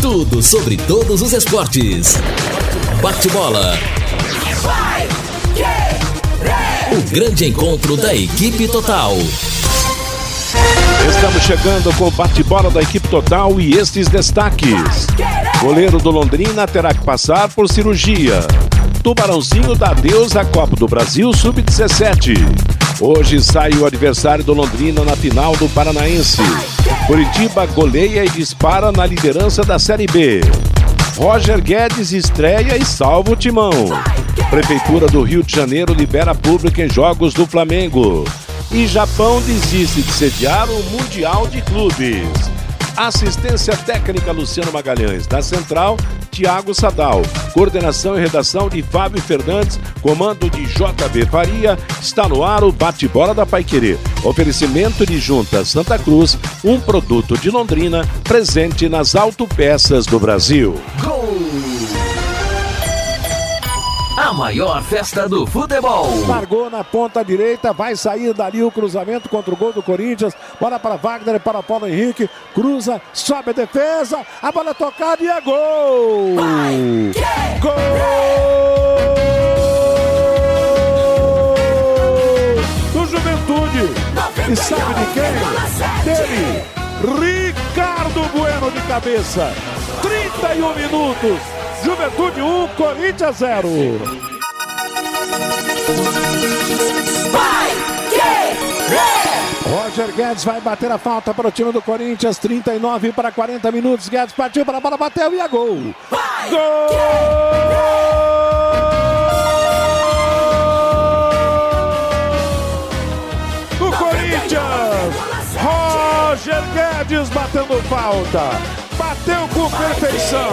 Tudo sobre todos os esportes. Bate-bola. O grande encontro da equipe total. Estamos chegando com o bate-bola da equipe total e estes destaques. Goleiro do Londrina terá que passar por cirurgia. Tubarãozinho dá adeus à Copa do Brasil Sub-17. Hoje sai o adversário do Londrina na final do Paranaense. Curitiba goleia e dispara na liderança da Série B. Roger Guedes estreia e salva o timão. Prefeitura do Rio de Janeiro libera público em jogos do Flamengo. E Japão desiste de sediar o Mundial de Clubes. Assistência técnica Luciano Magalhães. Na central, Tiago Sadal. Coordenação e redação de Fábio Fernandes. Comando de JB Faria. Está no ar o bate-bola da Paiquerê. Oferecimento de Junta Santa Cruz, um produto de Londrina, presente nas autopeças do Brasil. Gol! A maior festa do futebol. Largou na ponta direita, vai sair dali o cruzamento contra o gol do Corinthians. Bola para Wagner, para Paulo Henrique. Cruza, sobe a defesa. A bola é tocada e é gol! Gol! Do Juventude. E sabe de quem? Dele. Ricardo Bueno de cabeça. 31 minutos. Juventude 1, Corinthians 0. Roger Guedes vai bater a falta para o time do Corinthians. 39 para 40 minutos. Guedes partiu para a bola, bateu e é gol. Gol! Do Corinthians. Roger Guedes batendo falta. Perfeição.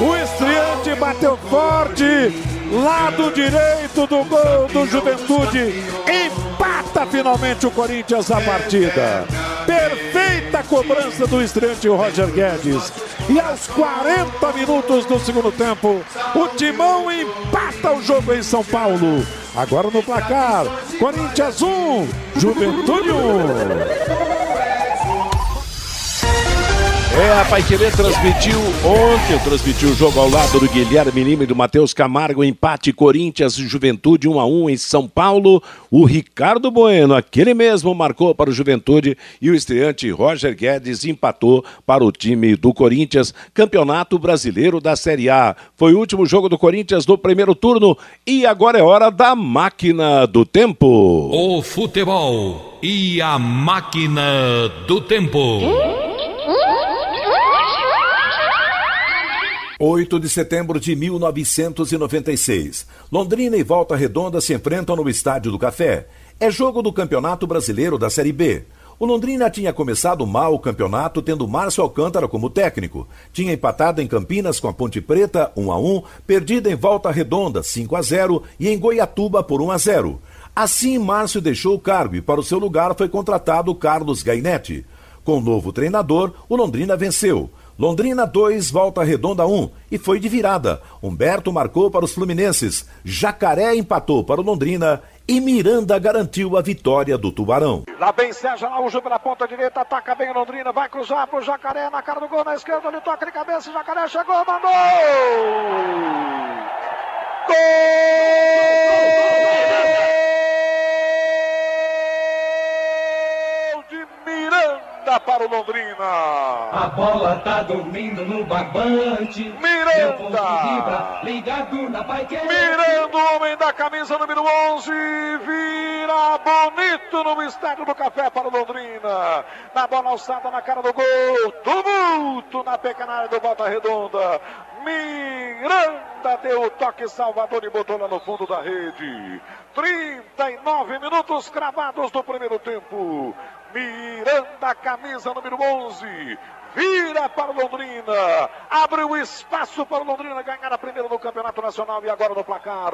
O estreante bateu forte. Lado direito do gol do Juventude. Empata finalmente o Corinthians a partida. Perfeita cobrança do estreante Roger Guedes. E aos 40 minutos do segundo tempo, o Timão empata o jogo em São Paulo. Agora no placar, Corinthians 1, Juventude 1. É, a Paiquerê transmitiu ontem, transmitiu o jogo ao lado do Guilherme Lima e do Matheus Camargo, empate Corinthians Juventude 1 a 1 em São Paulo. O Ricardo Bueno, aquele mesmo, marcou para o Juventude e o estreante Roger Guedes empatou para o time do Corinthians, Campeonato Brasileiro da Série A. Foi o último jogo do Corinthians no primeiro turno e agora é hora da máquina do tempo. O futebol e a máquina do tempo. 8 de setembro de 1996. Londrina e Volta Redonda se enfrentam no Estádio do Café. É jogo do Campeonato Brasileiro da Série B. O Londrina tinha começado mal o campeonato tendo Márcio Alcântara como técnico. Tinha empatado em Campinas com a Ponte Preta 1 a 1, perdida em Volta Redonda 5 a 0 e em Goiatuba por 1 a 0. Assim, Márcio deixou o cargo e para o seu lugar foi contratado Carlos Gainetti. Com o novo treinador, o Londrina venceu. Londrina 2, Volta Redonda 1 e foi de virada. Humberto marcou para os fluminenses, Jacaré empatou para o Londrina e Miranda garantiu a vitória do Tubarão. Lá vem Sérgio Araújo pela ponta direita, ataca bem o Londrina, vai cruzar pro Jacaré na cara do gol na esquerda, ele toca de cabeça, Jacaré chegou, mandou! Gol de Miranda para o Londrina! A bola tá dormindo no barbante. Miranda! ligado na Paiquerê. Miranda, o homem da camisa número 11, vira bonito no estádio do Café para o Londrina. Na bola alçada na cara do gol, tumulto na pequena área do Volta Redonda. Miranda deu o toque salvador e botou lá no fundo da rede. 39 minutos cravados do primeiro tempo. Miranda, camisa número 11. vira para Londrina, abre o espaço para Londrina ganhar a primeira no Campeonato Nacional e agora no placar.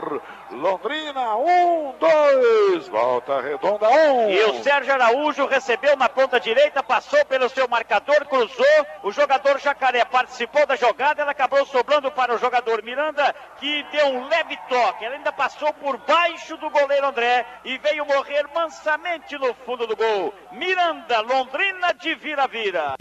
Londrina, um, dois, volta redonda, um. E o Sérgio Araújo recebeu na ponta direita, passou pelo seu marcador, cruzou, o jogador Jacaré participou da jogada, ela acabou sobrando para o jogador Miranda, que deu um leve toque, ela ainda passou por baixo do goleiro André e veio morrer mansamente no fundo do gol. Miranda, Londrina de vira-vira.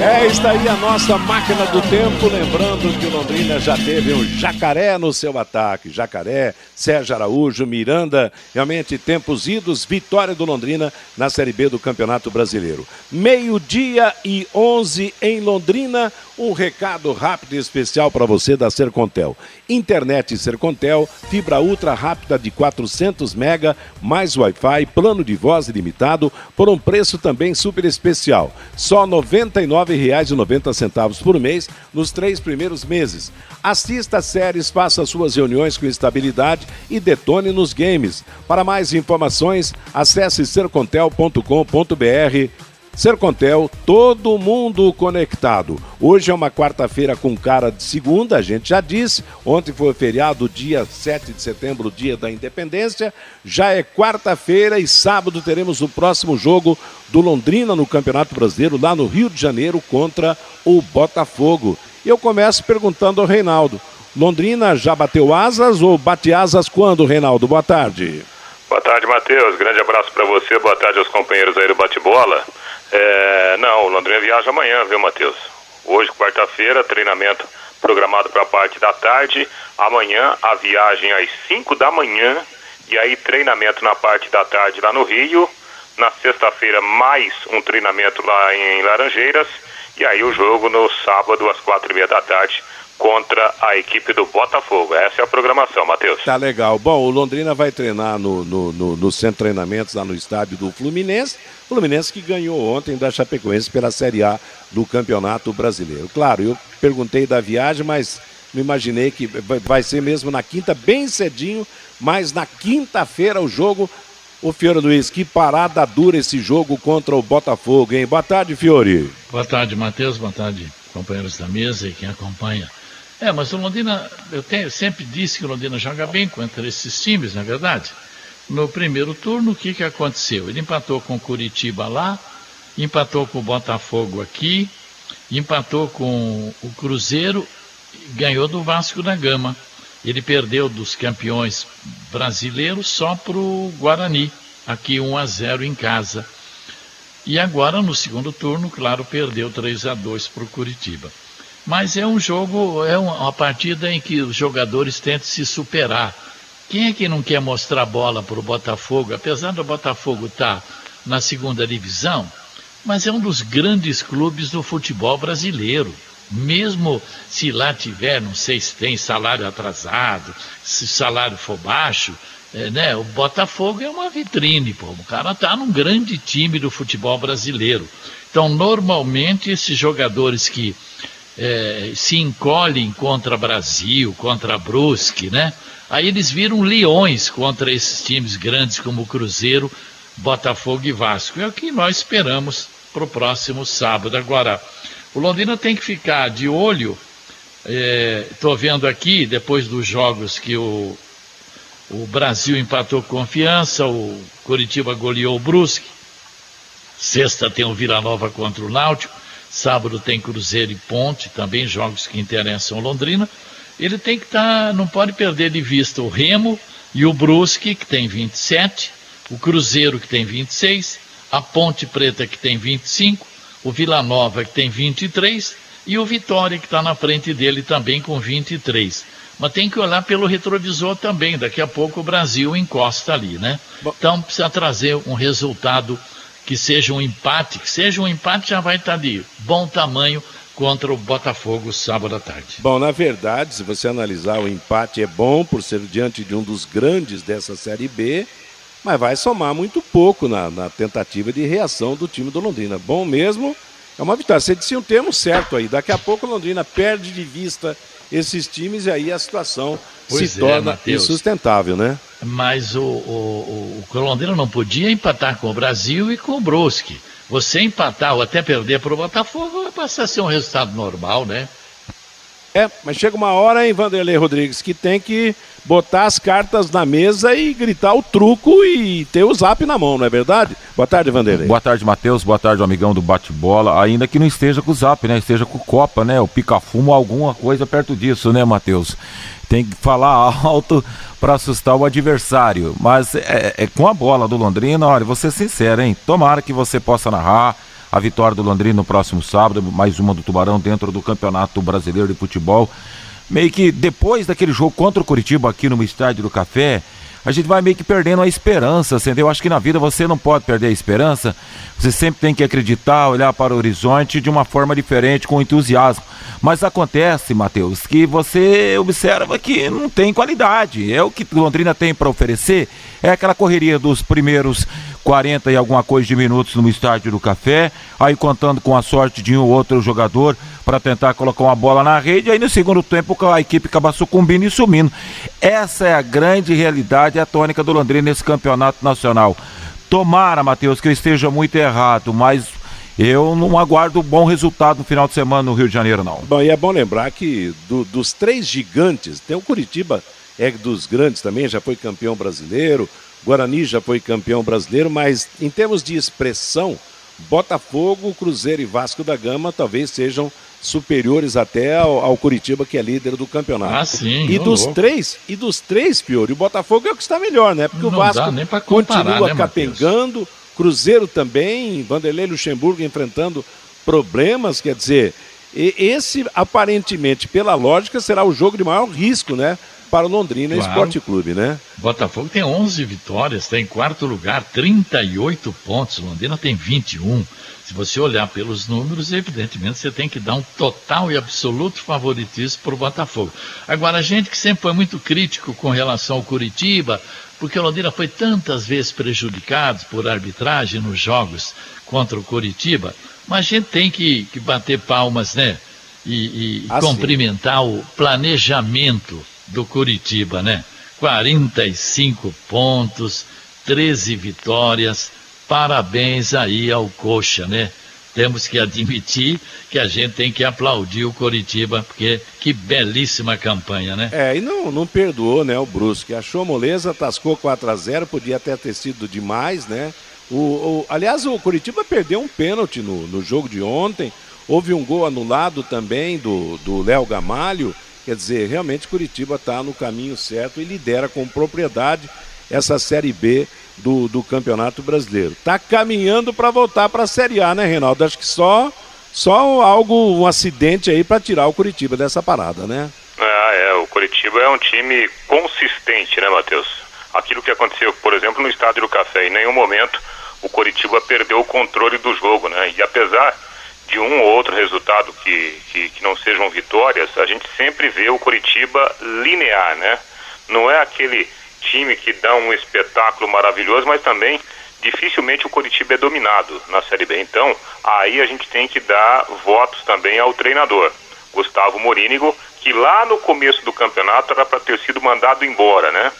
É, está aí a nossa máquina do tempo, lembrando que Londrina já teve um jacaré no seu ataque. Jacaré, Sérgio Araújo, Miranda, realmente tempos idos, vitória do Londrina na Série B do Campeonato Brasileiro. Meio-dia e 11 em Londrina, um recado rápido e especial para você da Sercontel. Internet Sercontel, fibra ultra rápida de 400 mega, mais Wi-Fi, plano de voz ilimitado, por um preço também super especial. Só R$ 99,90 por mês nos três primeiros meses. Assista séries, faça suas reuniões com estabilidade e detone nos games. Para mais informações, acesse sercontel.com.br Sercontel, todo mundo conectado. Hoje é uma quarta-feira com cara de segunda, a gente já disse. Ontem foi feriado, dia 7 de setembro, dia da independência. Já é quarta-feira e sábado teremos o próximo jogo do Londrina no Campeonato Brasileiro, lá no Rio de Janeiro, contra o Botafogo. E eu começo perguntando ao Reinaldo: Londrina já bateu asas ou bate asas quando, Reinaldo? Boa tarde. Boa tarde, Matheus. Grande abraço para você. Boa tarde aos companheiros aí do bate-bola. É, não, o Londrina viaja amanhã, viu, Matheus? Hoje, quarta-feira, treinamento programado para a parte da tarde. Amanhã, a viagem às 5 da manhã. E aí, treinamento na parte da tarde lá no Rio. Na sexta-feira, mais um treinamento lá em Laranjeiras. E aí, o jogo no sábado, às quatro e meia da tarde, contra a equipe do Botafogo. Essa é a programação, Matheus. Tá legal. Bom, o Londrina vai treinar no, no, no, no centro de treinamentos lá no estádio do Fluminense. Fluminense que ganhou ontem da Chapecoense pela Série A do Campeonato Brasileiro. Claro, eu perguntei da viagem, mas não imaginei que vai ser mesmo na quinta, bem cedinho, mas na quinta-feira o jogo. Ô Fiore Luiz, que parada dura esse jogo contra o Botafogo, hein? Boa tarde, Fiore. Boa tarde, Matheus. Boa tarde, companheiros da mesa e quem acompanha. É, mas o Londrina, eu tenho, sempre disse que o Londrina joga bem contra esses times, na é verdade. No primeiro turno, o que, que aconteceu? Ele empatou com o Curitiba lá, empatou com o Botafogo aqui, empatou com o Cruzeiro, ganhou do Vasco da Gama. Ele perdeu dos campeões brasileiros só para o Guarani, aqui 1 a 0 em casa. E agora, no segundo turno, claro, perdeu 3 a 2 para o Curitiba. Mas é um jogo, é uma partida em que os jogadores tentam se superar. Quem é que não quer mostrar bola para o Botafogo? Apesar do Botafogo estar tá na segunda divisão, mas é um dos grandes clubes do futebol brasileiro. Mesmo se lá tiver, não sei se tem salário atrasado, se o salário for baixo, é, né? O Botafogo é uma vitrine, pô. O cara está num grande time do futebol brasileiro. Então, normalmente, esses jogadores que é, se encolhem contra Brasil, contra Brusque, né? Aí eles viram leões contra esses times grandes como Cruzeiro, Botafogo e Vasco. É o que nós esperamos para o próximo sábado. Agora, o Londrina tem que ficar de olho. Estou é, vendo aqui, depois dos jogos que o, o Brasil empatou confiança, o Curitiba goleou o Brusque. Sexta tem o Vila Nova contra o Náutico. Sábado tem Cruzeiro e Ponte, também jogos que interessam Londrina. Ele tem que estar, tá, não pode perder de vista o Remo e o Brusque, que tem 27, o Cruzeiro, que tem 26, a Ponte Preta, que tem 25, o Vila Nova, que tem 23, e o Vitória, que está na frente dele também com 23. Mas tem que olhar pelo retrovisor também, daqui a pouco o Brasil encosta ali, né? Então precisa trazer um resultado que seja um empate, que seja um empate já vai estar de bom tamanho contra o Botafogo sábado à tarde. Bom, na verdade, se você analisar, o empate é bom por ser diante de um dos grandes dessa Série B, mas vai somar muito pouco na, na tentativa de reação do time do Londrina. Bom mesmo é uma vitória. Você disse um termo certo aí. Daqui a pouco o Londrina perde de vista esses times e aí a situação pois se é, torna Mateus. insustentável, né? Mas o, o, o, o Londrina não podia empatar com o Brasil e com o Brusque. Você empatar ou até perder para o Botafogo vai passar a ser um resultado normal, né? É, mas chega uma hora, hein, Vanderlei Rodrigues, que tem que botar as cartas na mesa e gritar o truco e ter o zap na mão, não é verdade? Boa tarde, Vanderlei. Boa tarde, Matheus. Boa tarde, amigão do bate-bola. Ainda que não esteja com o zap, né? Esteja com o Copa, né? O pica-fumo, alguma coisa perto disso, né, Matheus? Tem que falar alto para assustar o adversário. Mas é, é, com a bola do Londrina, olha, vou ser sincero, hein? Tomara que você possa narrar a vitória do Londrina no próximo sábado, mais uma do Tubarão dentro do Campeonato Brasileiro de Futebol. Meio que depois daquele jogo contra o Curitiba aqui no Estádio do Café, a gente vai meio que perdendo a esperança, entendeu? Eu acho que na vida você não pode perder a esperança, você sempre tem que acreditar, olhar para o horizonte de uma forma diferente, com entusiasmo. Mas acontece, Matheus, que você observa que não tem qualidade. É o que Londrina tem para oferecer, é aquela correria dos primeiros 40 e alguma coisa de minutos no estádio do Café, aí contando com a sorte de um ou outro jogador para tentar colocar uma bola na rede, aí no segundo tempo a equipe acaba sucumbindo e sumindo. Essa é a grande realidade, a tônica do Londrina nesse campeonato nacional. Tomara, Matheus, que eu esteja muito errado, mas eu não aguardo bom resultado no final de semana no Rio de Janeiro, não. Bom, e é bom lembrar que do, dos três gigantes, tem o Curitiba, é dos grandes também, já foi campeão brasileiro, Guarani já foi campeão brasileiro, mas em termos de expressão, Botafogo, Cruzeiro e Vasco da Gama talvez sejam superiores até ao, ao, Curitiba, que é líder do campeonato. Ah, sim. E dos louco. três, e dos três, Pior, o Botafogo é o que está melhor, né? Porque não o Vasco comparar, continua né, capengando? Cruzeiro também, Vanderlei Luxemburgo enfrentando problemas, quer dizer, esse aparentemente, pela lógica, será o jogo de maior risco, né? Para o Londrina claro. Esporte Clube, né? Botafogo tem 11 vitórias, está em quarto lugar, 38 pontos. Londrina tem 21. Se você olhar pelos números, evidentemente você tem que dar um total e absoluto favoritismo para o Botafogo. Agora, a gente que sempre foi muito crítico com relação ao Curitiba, porque o Londrina foi tantas vezes prejudicado por arbitragem nos jogos contra o Curitiba, mas a gente tem que, que bater palmas, né? E, e ah, cumprimentar sim. o planejamento do Curitiba, né? 45 pontos, 13 vitórias. Parabéns aí ao Coxa, né? temos que admitir que a gente tem que aplaudir o Coritiba, porque que belíssima campanha, né? É, e não, não perdoou, né, o Brusque. Achou moleza, tascou 4 a 0 podia até ter sido demais, né? O, o, aliás, o Curitiba perdeu um pênalti no, no jogo de ontem. Houve um gol anulado também do Léo Gamalho. Quer dizer, realmente Curitiba está no caminho certo e lidera com propriedade essa Série B do, do Campeonato Brasileiro. Está caminhando para voltar para a Série A, né, Reinaldo? Acho que só, só algo, um acidente aí para tirar o Curitiba dessa parada, né? Ah, é. O Curitiba é um time consistente, né, Matheus? Aquilo que aconteceu, por exemplo, no Estádio do Café, em nenhum momento o Curitiba perdeu o controle do jogo, né? E apesar de um ou outro resultado que, que, que não sejam vitórias, a gente sempre vê o Curitiba linear, né? Não é aquele time que dá um espetáculo maravilhoso, mas também dificilmente o Curitiba é dominado na Série B. Então, aí a gente tem que dar votos também ao treinador, Gustavo Morínigo, que lá no começo do campeonato era para ter sido mandado embora, né?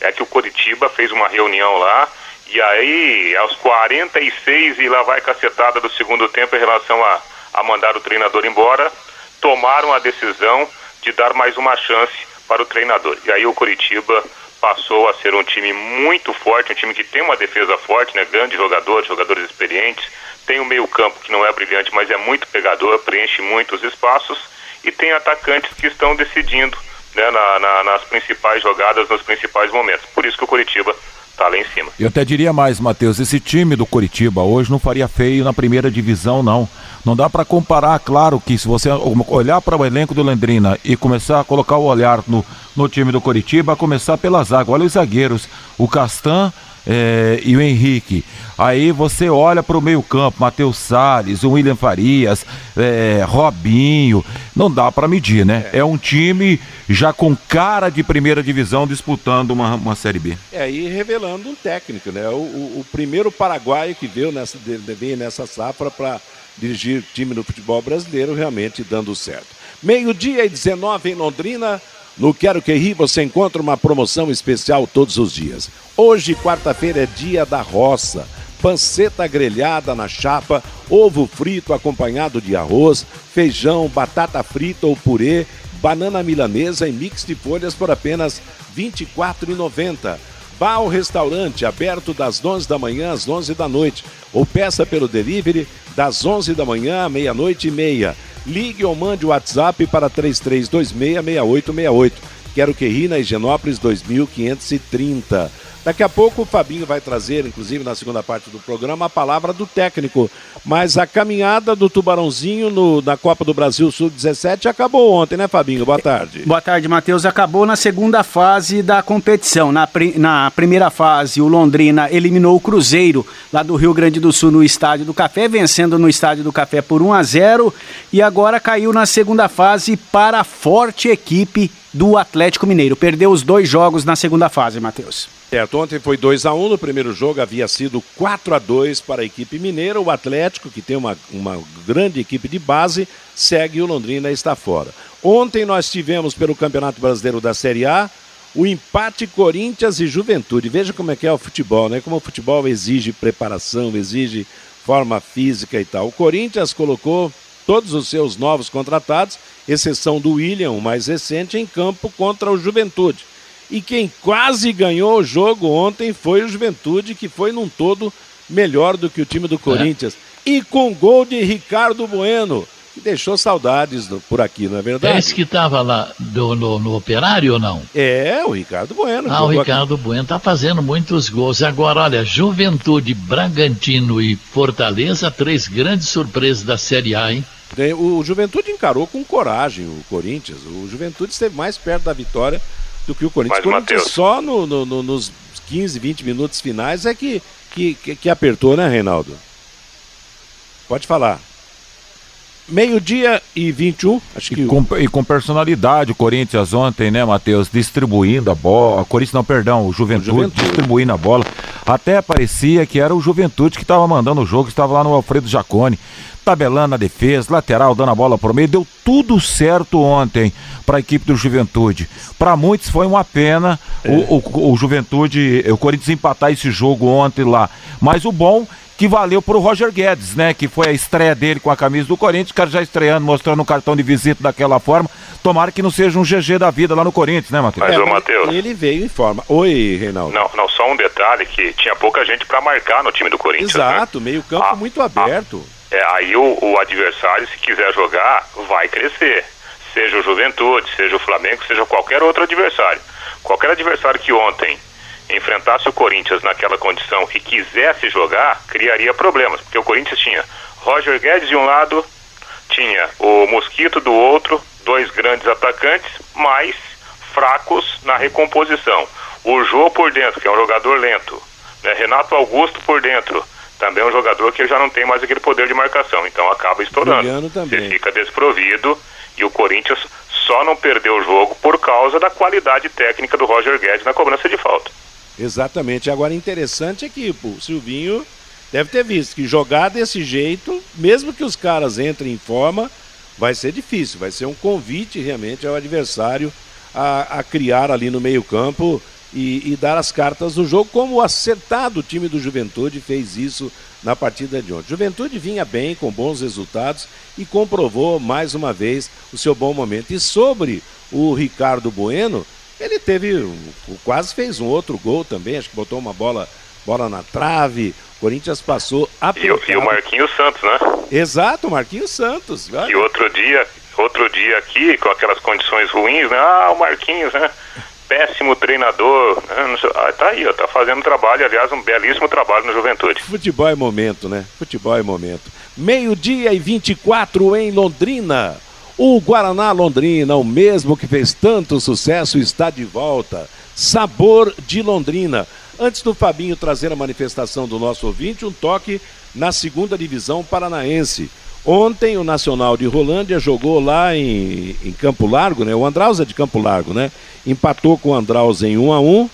É que o Curitiba fez uma reunião lá e aí, aos 46 e lá vai cacetada do segundo tempo em relação a, a mandar o treinador embora, tomaram a decisão de dar mais uma chance para o treinador. E aí o Curitiba passou a ser um time muito forte, um time que tem uma defesa forte, né? Grandes jogadores, jogadores experientes, tem um meio campo que não é brilhante, mas é muito pegador, preenche muitos espaços e tem atacantes que estão decidindo né, na, na, nas principais jogadas, nos principais momentos. Por isso que o Curitiba está lá em cima. Eu até diria mais, Matheus, esse time do Curitiba hoje não faria feio na primeira divisão, não. Não dá para comparar, claro que se você olhar para o elenco do Lendrina e começar a colocar o olhar no, no time do Coritiba, começar pela zaga. Olha os zagueiros, o Castan é, e o Henrique. Aí você olha para o meio-campo, Matheus Salles, o William Farias, é, Robinho. Não dá para medir, né? É. é. um time já com cara de primeira divisão disputando uma, uma Série B. É, e revelando um técnico, né? O, o, o primeiro paraguaio que veio nessa, veio nessa safra para dirigir time no futebol brasileiro, realmente dando certo. Meio-dia e 19 em Londrina. No Quero Que Ri você encontra uma promoção especial todos os dias. Hoje, quarta-feira, é dia da roça. panceta grelhada na chapa, ovo frito acompanhado de arroz, feijão, batata frita ou purê, banana milanesa e mix de folhas por apenas R$ 24,90. Vá ao restaurante aberto das 11 da manhã às 11 da noite ou peça pelo delivery das 11 da manhã à meia-noite e meia. Ligue ou mande o WhatsApp para 33266868. Quero que ri na Higienópolis 2530. Daqui a pouco o Fabinho vai trazer, inclusive na segunda parte do programa, a palavra do técnico. Mas a caminhada do Tubarãozinho no, na Copa do Brasil Sub-17 acabou ontem, né, Fabinho? Boa tarde. Boa tarde, Matheus. Acabou na segunda fase da competição. Na, na primeira fase, o Londrina eliminou o Cruzeiro, lá do Rio Grande do Sul, no Estádio do Café, vencendo no Estádio do Café por 1 a 0 e agora caiu na segunda fase para a forte equipe do Atlético Mineiro. Perdeu os dois jogos na segunda fase, Matheus. Certo, ontem foi 2 a 1 um, no primeiro jogo havia sido 4 a 2 para a equipe mineira. O Atlético, que tem uma, uma grande equipe de base, segue e o Londrina está fora. Ontem nós tivemos pelo Campeonato Brasileiro da Série A o empate Corinthians e Juventude. Veja como é que é o futebol, né? Como o futebol exige preparação, exige forma física e tal. O Corinthians colocou todos os seus novos contratados, exceção do William, o mais recente, em campo contra o Juventude. E quem quase ganhou o jogo ontem foi o Juventude, que foi num todo melhor do que o time do Corinthians. É. E com gol de Ricardo Bueno, que deixou saudades do, por aqui, não é verdade? É esse que estava lá do, no, no, Operário ou não? É, o Ricardo Bueno. Ah, o Ricardo aqui. Bueno está fazendo muitos gols. Agora, olha, Juventude, Bragantino e Fortaleza, três grandes surpresas da Série A, hein? O Juventude encarou com coragem o Corinthians. O Juventude esteve mais perto da vitória do que o Corinthians. Mas, o Corinthians Mateus... só no, no, no, nos 15, 20 minutos finais é que, que, que, que apertou, né, Reinaldo? Pode falar. Meio-dia e 21, acho que. E com, e com, personalidade, o Corinthians ontem, né, Matheus? Distribuindo a bola. Corinthians, não, perdão, o Juventude, o Juventude, distribuindo a bola. Até parecia que era o Juventude que estava mandando o jogo, estava lá no Alfredo Jacone tabelando na defesa, lateral, dando a bola pro meio, deu tudo certo ontem para a equipe do Juventude. Para muitos foi uma pena é. o, o, o, Juventude, o Corinthians empatar esse jogo ontem lá. Mas o bom que valeu pro Roger Guedes, né? Que foi a estreia dele com a camisa do Corinthians, o cara já estreando, mostrando um cartão de visita daquela forma. Tomara que não seja um GG da vida lá no Corinthians, né, Matheus? Mas, é, ô, Matheus. Ele veio em forma. Oi, Reinaldo. Não, não, só um detalhe que tinha pouca gente para marcar no time do Corinthians. Né? Exato, né? meio campo ah, muito aberto. Ah, é, aí o, o, adversário, se quiser jogar, vai crescer. Seja o Juventude, seja o Flamengo, seja qualquer outro adversário. Qualquer adversário que ontem enfrentasse o Corinthians naquela condição e quisesse jogar, criaria problemas. Porque o Corinthians tinha Roger Guedes de um lado, tinha o Mosquito do outro, dois grandes atacantes, mais fracos na recomposição. O Jô por dentro, que é um jogador lento. Né? Renato Augusto por dentro também é um jogador que já não tem mais aquele poder de marcação, então acaba estourando. Você fica desprovido e o Corinthians só não perdeu o jogo por causa da qualidade técnica do Roger Guedes na cobrança de falta. Exatamente. Agora, interessante é que o Silvinho deve ter visto que jogar desse jeito, mesmo que os caras entrem em forma, vai ser difícil. Vai ser um convite realmente ao adversário a, a criar ali no meio-campo e, e, dar as cartas do jogo, como o acertado time do Juventude fez isso na partida de ontem. Juventude vinha bem, com bons resultados e comprovou mais uma vez o seu bom momento. E sobre o Ricardo Bueno, ele teve, quase fez um outro gol também, acho que botou uma bola, bola na trave. O Corinthians passou a e, e o Marquinhos Santos, né? Exato, Marquinhos Santos. E outro dia, outro dia aqui, com aquelas condições ruins, né? Ah, o Marquinhos, né? péssimo treinador. Né? Ah, tá aí, ó, tá fazendo trabalho, aliás, um belíssimo trabalho no Juventude. Futebol é momento, né? Futebol é momento. Meio-dia e 24 em Londrina. O Guaraná Londrina, o mesmo que fez tanto sucesso, está de volta. Sabor de Londrina. Antes do Fabinho trazer a manifestação do nosso ouvinte, um toque na segunda divisão paranaense. Ontem o Nacional de Rolândia jogou lá em, em Campo Largo, né? O Andraus é de Campo Largo, né? Empatou com o Andraus em 1 a 1.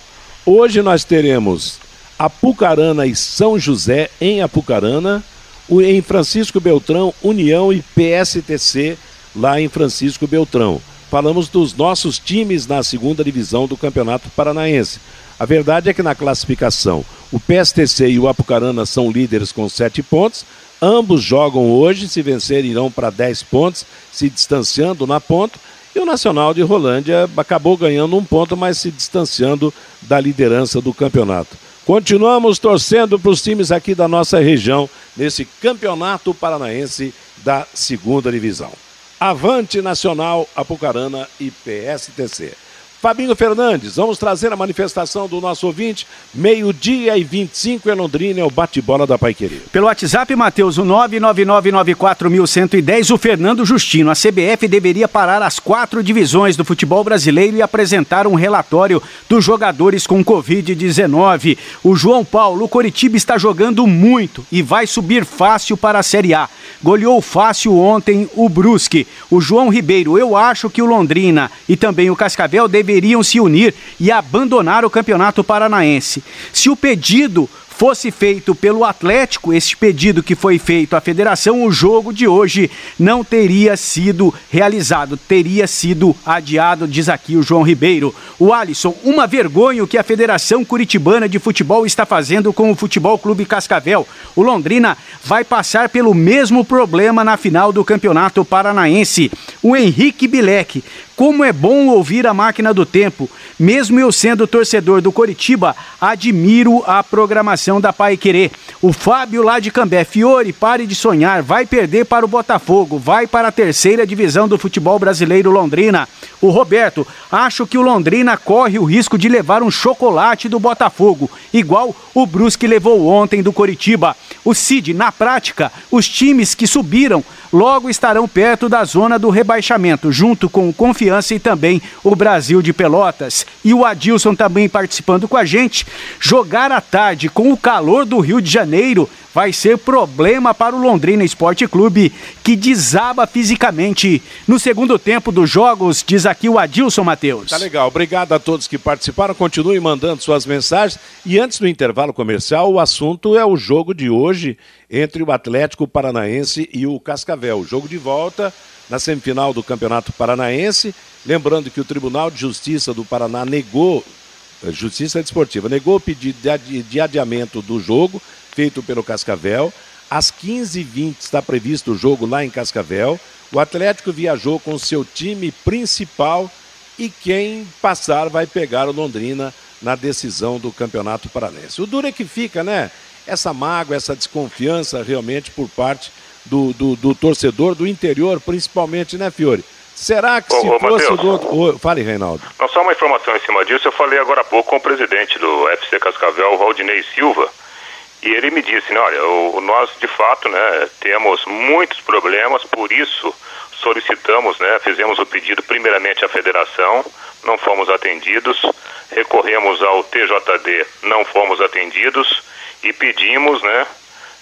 Hoje nós teremos Apucarana e São José em Apucarana, em Francisco Beltrão, União e PSTC lá em Francisco Beltrão. falamos dos nossos times na segunda divisão do Campeonato Paranaense. A verdade é que na classificação, o PSTC e o Apucarana são líderes com sete pontos. Ambos jogam hoje, se vencerem irão para 10 pontos, se distanciando na ponta. E o Nacional de Rolândia acabou ganhando um ponto, mas se distanciando da liderança do campeonato. Continuamos torcendo para os times aqui da nossa região nesse campeonato paranaense da segunda divisão. Avante Nacional, Apucarana e PSTC. Fabinho Fernandes, vamos trazer a manifestação do nosso ouvinte. Meio-dia e 25 em Londrina, é o bate-bola da Paiqueria. Pelo WhatsApp, Matheus, o 99994110, o Fernando Justino. A CBF deveria parar as quatro divisões do futebol brasileiro e apresentar um relatório dos jogadores com Covid-19. O João Paulo, o Coritiba está jogando muito e vai subir fácil para a Série A. Goleou fácil ontem o Brusque. O João Ribeiro, eu acho que o Londrina e também o Cascavel devem deveriam se unir e abandonar o Campeonato Paranaense. Se o pedido fosse feito pelo Atlético, esse pedido que foi feito à federação, o jogo de hoje não teria sido realizado, teria sido adiado, diz aqui o João Ribeiro. O Alisson, uma vergonha o que a Federação Curitibana de Futebol está fazendo com o Futebol Clube Cascavel. O Londrina vai passar pelo mesmo problema na final do Campeonato Paranaense. O Henrique Bilek, como é bom ouvir a máquina do tempo. Mesmo eu sendo torcedor do Coritiba, admiro a programação da Pai Querer. O Fábio lá de Cambé, Fiore, pare de sonhar, vai perder para o Botafogo, vai para a terceira divisão do futebol brasileiro Londrina. O Roberto, acho que o Londrina corre o risco de levar um chocolate do Botafogo, igual o Brusque levou ontem do Coritiba. O Cid, na prática, os times que subiram logo estarão perto da zona do rebaixamento, junto com o Confiança e também o Brasil de Pelotas. E o Adilson também participando com a gente. Jogar à tarde com o calor do Rio de Janeiro vai ser problema para o Londrina Esporte Clube, que desaba fisicamente. No segundo tempo dos jogos, diz aqui o Adilson Matheus. Tá legal, obrigado a todos que participaram. Continue mandando suas mensagens. E antes do intervalo comercial, o assunto é o jogo de hoje entre o Atlético Paranaense e o Cascavel. Jogo de volta na semifinal do Campeonato Paranaense. Lembrando que o Tribunal de Justiça do Paraná negou, eh, Justiça Desportiva, negou o pedido de adiamento do jogo feito pelo Cascavel. Às 15h20 está previsto o jogo lá em Cascavel. O Atlético viajou com seu time principal e quem passar vai pegar o Londrina na decisão do Campeonato Paranense. O duro é que fica, né? Essa mágoa, essa desconfiança realmente por parte do, do, do torcedor do interior, principalmente, né, Fiore? Será que ô, se ô, fosse Mateus, do outro. Fale, Reinaldo. Não, só uma informação em cima disso. Eu falei agora há pouco com o presidente do FC Cascavel, Valdinei Silva e ele me disse, né, olha, o, nós de fato né, temos muitos problemas, por isso solicitamos, né, fizemos o pedido primeiramente à federação, não fomos atendidos, recorremos ao TJD, não fomos atendidos e pedimos, né,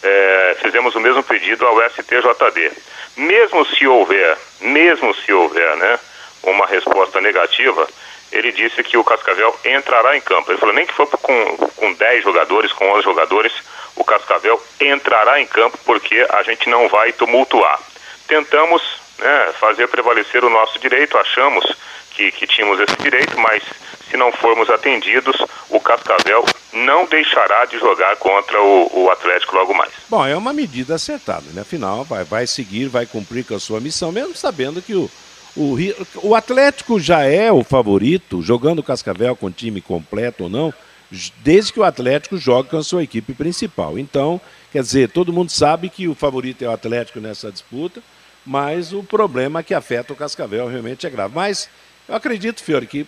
é, fizemos o mesmo pedido ao STJD. Mesmo se houver, mesmo se houver, né, uma resposta negativa, ele disse que o Cascavel entrará em campo. Ele falou, nem que for com, com 10 jogadores, com 11 jogadores, o Cascavel entrará em campo porque a gente não vai tumultuar. Tentamos né, fazer prevalecer o nosso direito, achamos que, que tínhamos esse direito, mas se não formos atendidos, o Cascavel não deixará de jogar contra o, o, Atlético logo mais. Bom, é uma medida acertada, né? Afinal, vai, vai seguir, vai cumprir com a sua missão, mesmo sabendo que o, o, o Atlético já é o favorito, jogando Cascavel com time completo ou não, desde que o Atlético jogue com a sua equipe principal. Então, quer dizer, todo mundo sabe que o favorito é o Atlético nessa disputa, mas o problema que afeta o Cascavel realmente é grave. Mas eu acredito, Fiore, que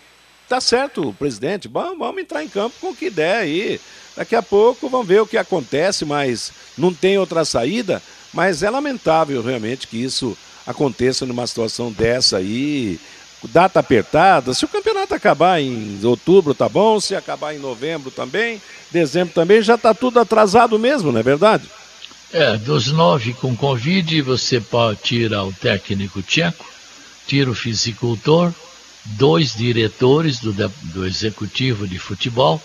tá certo presidente, vamos, vamos entrar em campo com o que der aí. Daqui a pouco vamos ver o que acontece, mas não tem outra saída. Mas é lamentável realmente que isso aconteça numa situação dessa aí, data apertada. Se o campeonato acabar em outubro, tá bom. Se acabar em novembro também, dezembro também, já está tudo atrasado mesmo, não é verdade? É, dos nove com Covid, você tirar o técnico tcheco, tira o fisicultor, dois diretores do, do executivo de futebol,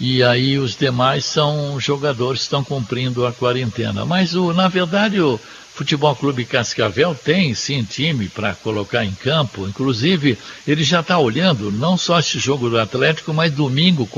e aí os demais são jogadores que estão cumprindo a quarentena. Mas, o, na verdade, o, Futebol Clube Cascavel tem sim time para colocar em campo. Inclusive, ele já está olhando não só esse jogo do Atlético, mas domingo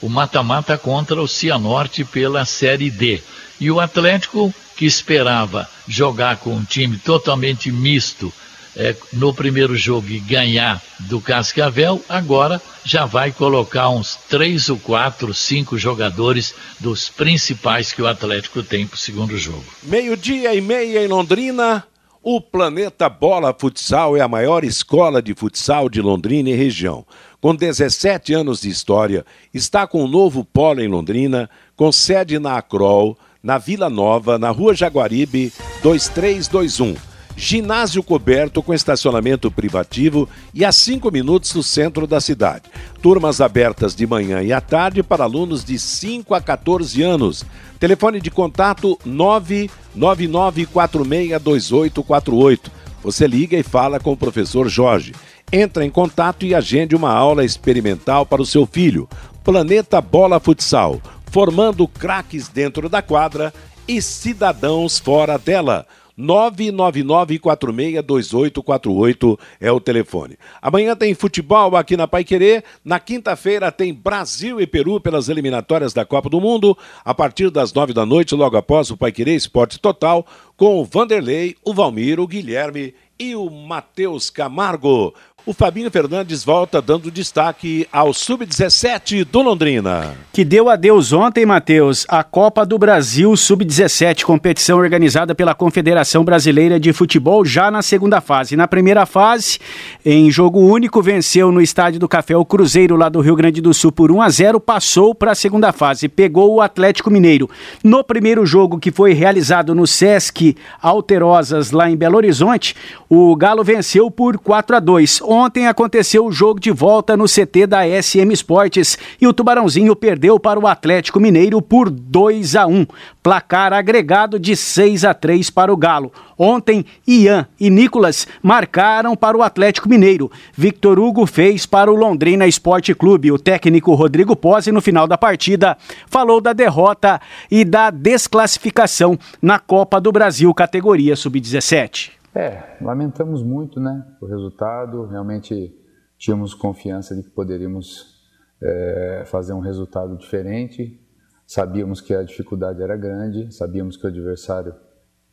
o mata-mata contra o Cianorte pela Série D. E o Atlético, que esperava jogar com um time totalmente misto é, no primeiro jogo e ganhar do Cascavel, agora já vai colocar uns três ou quatro, cinco jogadores dos principais que o Atlético tem para o segundo jogo. Meio-dia e meia em Londrina. O Planeta Bola Futsal é a maior escola de futsal de Londrina e região. Com 17 anos de história, está com um novo polo em Londrina, com sede na Acrol, na Vila Nova, na Rua Jaguaribe 2321 ginásio coberto com estacionamento privativo e a 5 minutos do centro da cidade. Turmas abertas de manhã e à tarde para alunos de 5 a 14 anos. Telefone de contato 999462848. Você liga e fala com o professor Jorge. Entra em contato e agende uma aula experimental para o seu filho. Planeta Bola Futsal, formando craques dentro da quadra e cidadãos fora dela. 999462848 é o telefone. Amanhã tem futebol aqui na Pai Querer. Na quinta-feira tem Brasil e Peru pelas eliminatórias da Copa do Mundo. A partir das nove da noite, logo após o Pai Querer Esporte Total, com o Vanderlei, o Valmir, o Guilherme e o Matheus Camargo. O Fabinho Fernandes volta dando destaque ao Sub-17 do Londrina. Que deu adeus ontem, Matheus, a Copa do Brasil Sub-17, competição organizada pela Confederação Brasileira de Futebol, já na segunda fase. Na primeira fase, em jogo único, venceu no Estádio do Café o Cruzeiro, lá do Rio Grande do Sul, por 1 a 0 passou para a segunda fase, pegou o Atlético Mineiro. No primeiro jogo, que foi realizado no Sesc Alterosas, lá em Belo Horizonte, o Galo venceu por 4 a 2 Ontem aconteceu o jogo de volta no CT da SM Esportes e o Tubarãozinho perdeu para o Atlético Mineiro por 2 a 1. Placar agregado de 6 a 3 para o Galo. Ontem, Ian e Nicolas marcaram para o Atlético Mineiro. Victor Hugo fez para o Londrina Esporte Clube. O técnico Rodrigo Pose, no final da partida, falou da derrota e da desclassificação na Copa do Brasil, categoria Sub-17. É, lamentamos muito né, o resultado. Realmente tínhamos confiança de que poderíamos é, fazer um resultado diferente. Sabíamos que a dificuldade era grande, sabíamos que o adversário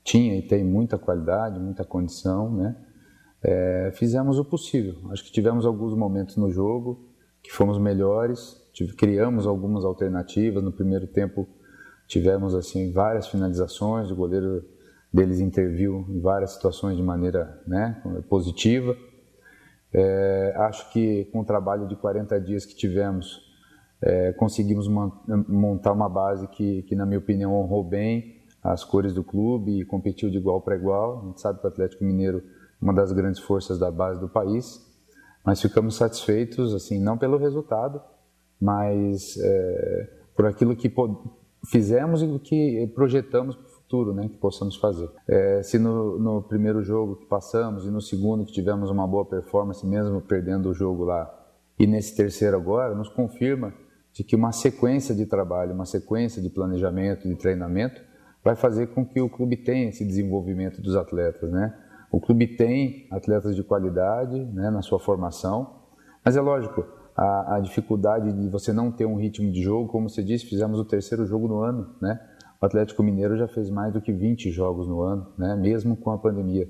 tinha e tem muita qualidade, muita condição, né? É, fizemos o possível. Acho que tivemos alguns momentos no jogo que fomos melhores, tive, criamos algumas alternativas. No primeiro tempo tivemos assim várias finalizações, o goleiro deles interviu em várias situações de maneira né, positiva. É, acho que com o trabalho de 40 dias que tivemos, é, conseguimos montar uma base que, que, na minha opinião, honrou bem as cores do clube e competiu de igual para igual. A gente sabe que o Atlético Mineiro é uma das grandes forças da base do país, mas ficamos satisfeitos, assim, não pelo resultado, mas é, por aquilo que fizemos e que projetamos futuro né, que possamos fazer. É, se no, no, primeiro jogo que passamos e no segundo que tivemos uma boa performance, mesmo perdendo o jogo lá, e nesse terceiro agora, nos confirma de que uma sequência de trabalho, uma sequência de planejamento, de treinamento, vai fazer com que o clube tenha esse desenvolvimento dos atletas. Né? O clube tem atletas de qualidade né, na sua formação, mas é lógico, a, a dificuldade de você não ter um ritmo de jogo, como você disse, fizemos o terceiro jogo no ano, né? O Atlético Mineiro já fez mais do que 20 jogos no ano, né? mesmo com a pandemia.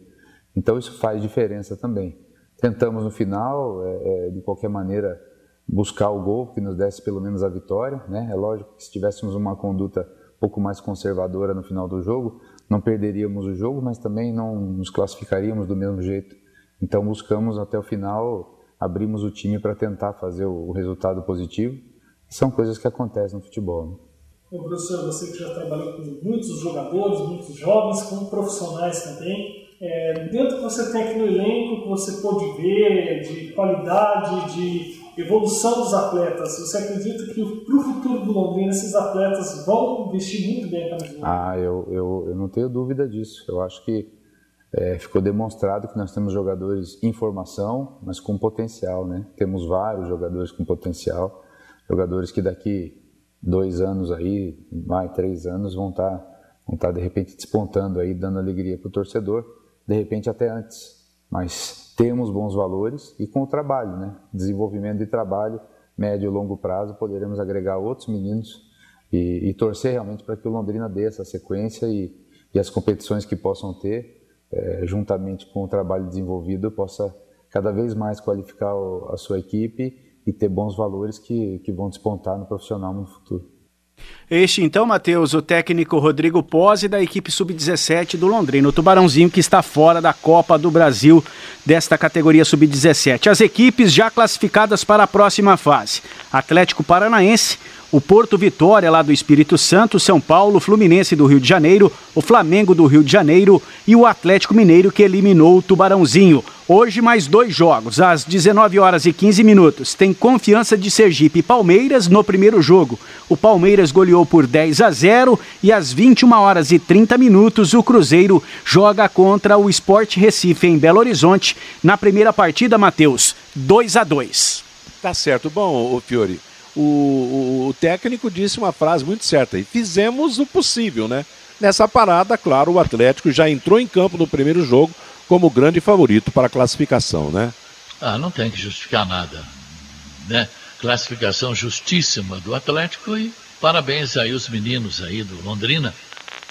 Então isso faz diferença também. Tentamos no final, é, é, de qualquer maneira, buscar o gol que nos desse pelo menos a vitória. Né? É lógico que se tivéssemos uma conduta um pouco mais conservadora no final do jogo, não perderíamos o jogo, mas também não nos classificaríamos do mesmo jeito. Então buscamos até o final, abrimos o time para tentar fazer o resultado positivo. São coisas que acontecem no futebol. Né? Ô, professor, você que já trabalhou com muitos jogadores, muitos jovens, com profissionais também, é, dentro que você tem aqui no elenco, que você pôde ver de qualidade, de evolução dos atletas, você acredita que para o futuro do Londrina esses atletas vão investir muito bem a camisa? Ah, eu, eu, eu não tenho dúvida disso. Eu acho que é, ficou demonstrado que nós temos jogadores em formação, mas com potencial, né? Temos vários jogadores com potencial, jogadores que daqui dois anos aí, mais três anos, vão estar Vão estar de repente despontando aí, dando alegria para o torcedor, de repente até antes. Mas temos bons valores e com o trabalho, né? Desenvolvimento de trabalho, médio e longo prazo, poderemos agregar outros meninos e, e torcer realmente para que o Londrina dê essa sequência e, e as competições que possam ter, é, juntamente com o trabalho desenvolvido, possa cada vez mais qualificar o, a sua equipe e ter bons valores que, que vão despontar no profissional no futuro. Este então, Matheus, o técnico Rodrigo Pose da equipe sub-17 do Londrina, o Tubarãozinho que está fora da Copa do Brasil desta categoria sub-17. As equipes já classificadas para a próxima fase: Atlético Paranaense, o Porto Vitória lá do Espírito Santo, São Paulo, Fluminense do Rio de Janeiro, o Flamengo do Rio de Janeiro e o Atlético Mineiro que eliminou o Tubarãozinho. Hoje mais dois jogos, às 19 horas e 15 minutos. Tem Confiança de Sergipe e Palmeiras no primeiro jogo. O Palmeiras goleou por 10 a 0 e às 21 horas e 30 minutos o Cruzeiro joga contra o Sport Recife em Belo Horizonte na primeira partida, Matheus, 2 a 2. Tá certo. Bom, Fiore, o, o, técnico disse uma frase muito certa. E fizemos o possível, né? Nessa parada, claro, o Atlético já entrou em campo no primeiro jogo como grande favorito para a classificação, né? Ah, não tem que justificar nada. Né? Classificação justíssima do Atlético e parabéns aí os meninos aí do Londrina,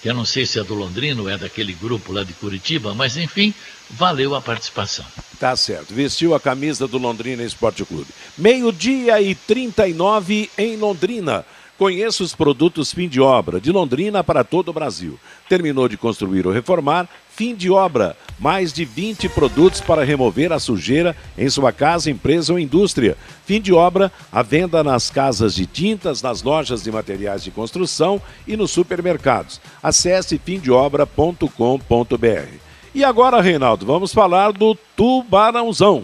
que eu não sei se é do Londrina ou é daquele grupo lá de Curitiba, mas enfim, valeu a participação. Tá certo. Vestiu a camisa do Londrina Esporte Clube. Meio-dia e 39 em Londrina. Conheça os produtos fim de obra de Londrina para todo o Brasil. Terminou de construir ou reformar? Fim de obra. Mais de 20 produtos para remover a sujeira em sua casa, empresa ou indústria. Fim de obra, a venda nas casas de tintas, nas lojas de materiais de construção e nos supermercados. Acesse fimdeobra.com.br. E agora, Reinaldo, vamos falar do Tubarãozão.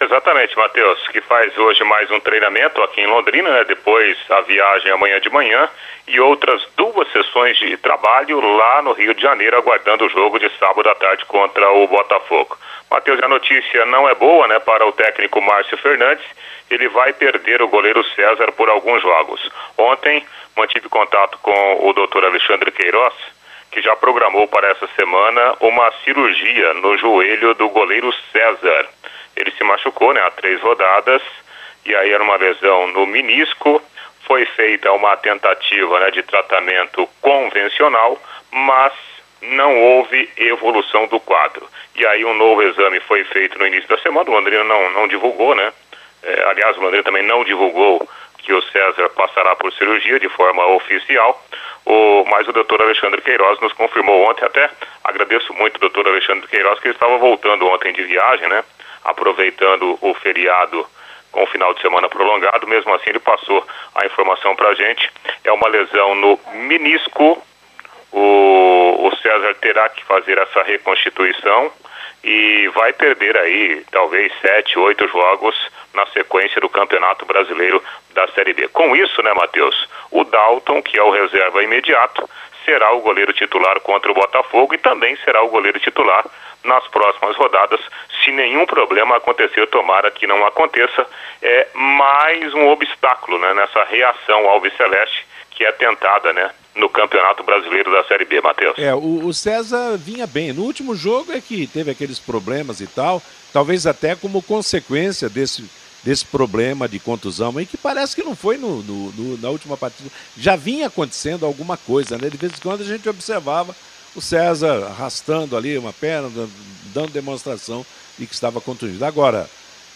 Exatamente, Matheus, que faz hoje mais um treinamento aqui em Londrina, né? depois a viagem amanhã de manhã e outras duas sessões de trabalho lá no Rio de Janeiro, aguardando o jogo de sábado à tarde contra o Botafogo. Matheus, a notícia não é boa né, para o técnico Márcio Fernandes, ele vai perder o goleiro César por alguns jogos. Ontem mantive contato com o doutor Alexandre Queiroz, que já programou para essa semana uma cirurgia no joelho do goleiro César. Ele se machucou né, há três rodadas, e aí era uma lesão no menisco. Foi feita uma tentativa né, de tratamento convencional, mas não houve evolução do quadro. E aí um novo exame foi feito no início da semana, o Londrina não, não divulgou, né? É, aliás, o Londrina também não divulgou que o César passará por cirurgia de forma oficial. O, mas o doutor Alexandre Queiroz nos confirmou ontem, até agradeço muito o doutor Alexandre Queiroz, que ele estava voltando ontem de viagem, né? Aproveitando o feriado com o final de semana prolongado, mesmo assim ele passou a informação para a gente. É uma lesão no menisco. O, o César terá que fazer essa reconstituição e vai perder aí talvez sete, oito jogos na sequência do Campeonato Brasileiro da Série B. Com isso, né, Matheus? O Dalton, que é o reserva imediato, será o goleiro titular contra o Botafogo e também será o goleiro titular nas próximas rodadas, se nenhum problema acontecer, tomara que não aconteça, é mais um obstáculo né, nessa reação ao Celeste que é tentada, né, no Campeonato Brasileiro da Série B, Matheus. É, o, o, César vinha bem. No último jogo é que teve aqueles problemas e tal, talvez até como consequência desse, desse problema de contusão, e que parece que não foi no, no, no, na última partida. Já vinha acontecendo alguma coisa, né? De vez em quando a gente observava o César arrastando ali uma perna, dando demonstração de que estava contundido. Agora,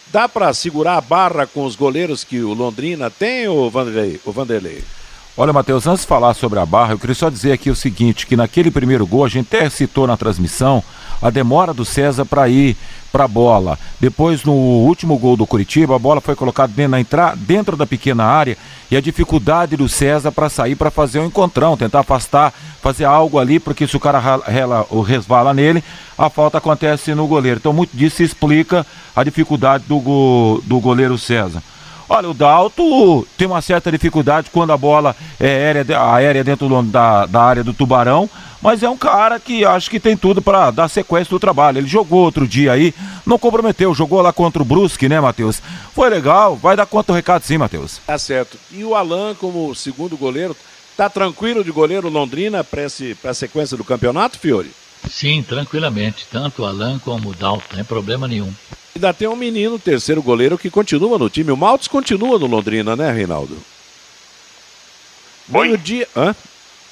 dá para segurar a barra com os goleiros que o Londrina tem, o Vanderlei? O Vanderlei? Olha, Matheus, antes de falar sobre a barra, eu queria só dizer aqui o seguinte, que naquele primeiro gol, a gente até citou na transmissão, a demora do César para ir para a bola. Depois, no último gol do Curitiba, a bola foi colocada dentro, na entrada, dentro da pequena área e a dificuldade do César para sair para fazer o um encontrão, tentar afastar, fazer algo ali, porque se o cara rela, resvala nele, a falta acontece no goleiro. Então, muito disso explica a dificuldade do, go, do goleiro César. Olha, o Dalto tem uma certa dificuldade quando a bola é aérea, aérea dentro da, da área do Tubarão, mas é um cara que acho que tem tudo para dar sequência do trabalho. Ele jogou outro dia aí, não comprometeu, jogou lá contra o Brusque, né, Matheus? Foi legal, vai dar do recado sim, Matheus. Tá certo. E o Alan, como segundo goleiro, Tá tranquilo de goleiro Londrina para a sequência do campeonato, Fiore? Sim, tranquilamente. Tanto o Alan como o Dalton, não tem problema nenhum. Ainda tem um menino, terceiro goleiro, que continua no time. O Maltos continua no Londrina, né, Reinaldo? Meio dia. Hã?